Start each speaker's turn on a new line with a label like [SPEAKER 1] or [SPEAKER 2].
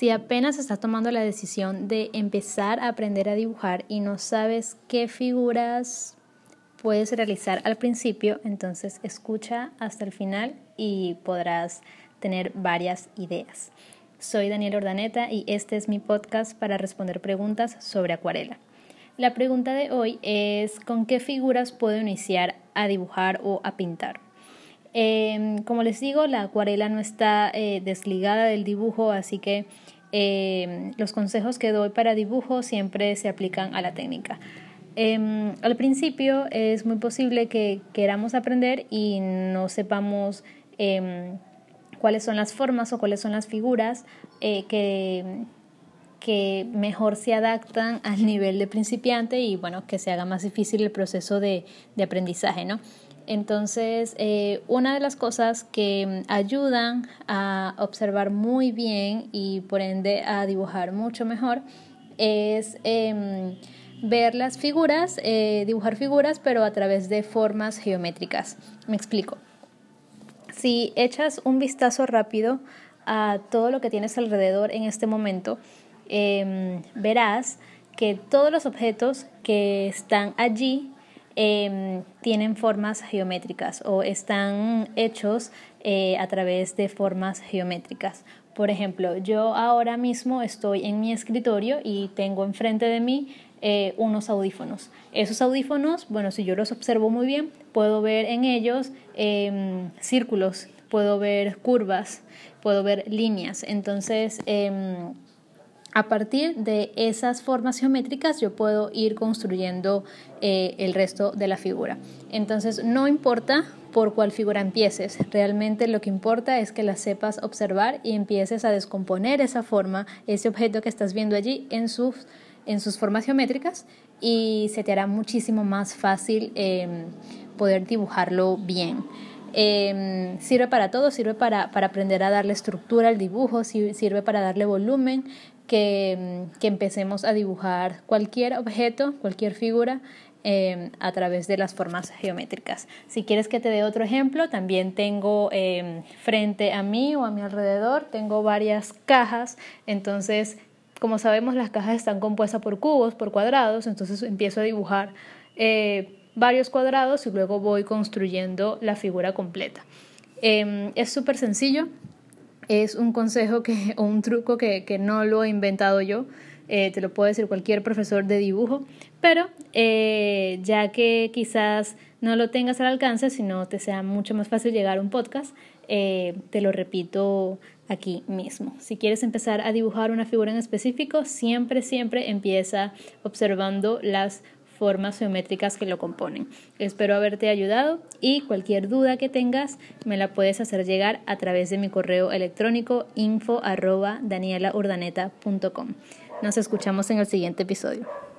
[SPEAKER 1] Si apenas estás tomando la decisión de empezar a aprender a dibujar y no sabes qué figuras puedes realizar al principio, entonces escucha hasta el final y podrás tener varias ideas. Soy Daniel Ordaneta y este es mi podcast para responder preguntas sobre acuarela. La pregunta de hoy es ¿con qué figuras puedo iniciar a dibujar o a pintar? Em, como les digo, la acuarela no está eh, desligada del dibujo, así que em, los consejos que doy para dibujo siempre se aplican a la técnica. Em, al principio es muy posible que queramos aprender y no sepamos cuáles son las formas o cuáles son las figuras eh, que, que mejor se adaptan al nivel de principiante y bueno, que se haga más difícil el proceso de, de aprendizaje, ¿no? Entonces, eh, una de las cosas que ayudan a observar muy bien y por ende a dibujar mucho mejor es em, ver las figuras, eh, dibujar figuras, pero a través de formas geométricas. Me explico. Si echas un vistazo rápido a todo lo que tienes alrededor en este momento, em, verás que todos los objetos que están allí Em, tienen formas geométricas o están hechos eh, a través de formas geométricas. Por ejemplo, yo ahora mismo estoy en mi escritorio y tengo enfrente de mí eh, unos audífonos. Esos audífonos, bueno, si yo los observo muy bien, puedo ver en ellos em, círculos, puedo ver curvas, puedo ver líneas. Entonces, em, a partir de esas formas geométricas yo puedo ir construyendo eh, el resto de la figura. Entonces no importa por cuál figura empieces, realmente lo que importa es que la sepas observar y empieces a descomponer esa forma, ese objeto que estás viendo allí en sus, en sus formas geométricas y se te hará muchísimo más fácil em, poder dibujarlo bien. Em, sirve para todo, sirve para, para, aprender a darle estructura al dibujo, sirve para darle volumen, que, que empecemos a dibujar cualquier objeto, cualquier figura em, a través de las formas geométricas. Si quieres que te dé otro ejemplo, también tengo em, frente a mí o a mi alrededor, tengo varias cajas, entonces como sabemos las cajas están compuestas por cubos, por cuadrados, entonces empiezo a dibujar eh, varios cuadrados y luego voy construyendo la figura completa. Em, es súper sencillo, es un consejo que, o un truco que, que no lo he inventado yo, eh, te lo puede decir cualquier profesor de dibujo, pero eh, ya que quizás no lo tengas al alcance, sino te sea mucho más fácil llegar a un podcast, eh, te lo repito aquí mismo. Si quieres empezar a dibujar una figura en específico, siempre, siempre empieza observando las formas geométricas que lo componen. Espero haberte ayudado y cualquier duda que tengas me la puedes hacer llegar a través de mi correo electrónico info arroba danielaurdaneta.com. Nos escuchamos en el siguiente episodio.